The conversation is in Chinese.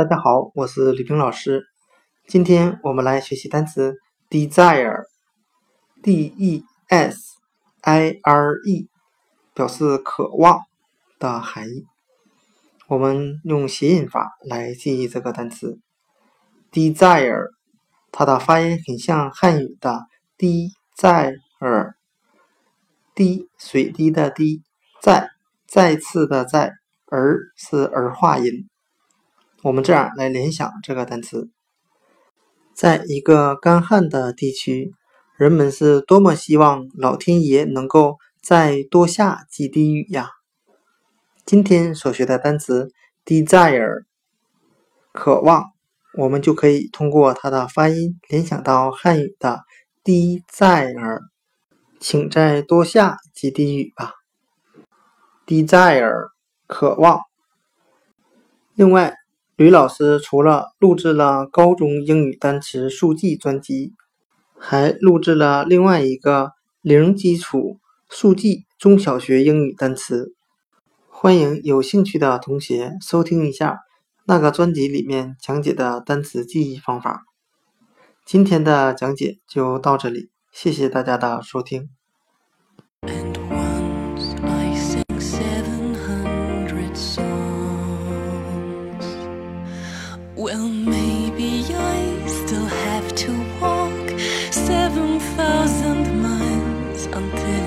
大家好，我是李平老师。今天我们来学习单词 desire，d e s i r e，表示渴望的含义。我们用谐音法来记忆这个单词 desire，它的发音很像汉语的滴在耳，滴水滴的滴，在再次的在，儿是儿化音。我们这样来联想这个单词，在一个干旱的地区，人们是多么希望老天爷能够再多下几滴雨呀！今天所学的单词 desire，渴望，我们就可以通过它的发音联想到汉语的滴在耳，请再多下几滴雨吧。desire，渴望。另外。吕老师除了录制了高中英语单词速记专辑，还录制了另外一个零基础速记中小学英语单词。欢迎有兴趣的同学收听一下那个专辑里面讲解的单词记忆方法。今天的讲解就到这里，谢谢大家的收听。Well, maybe I still have to walk 7,000 miles until.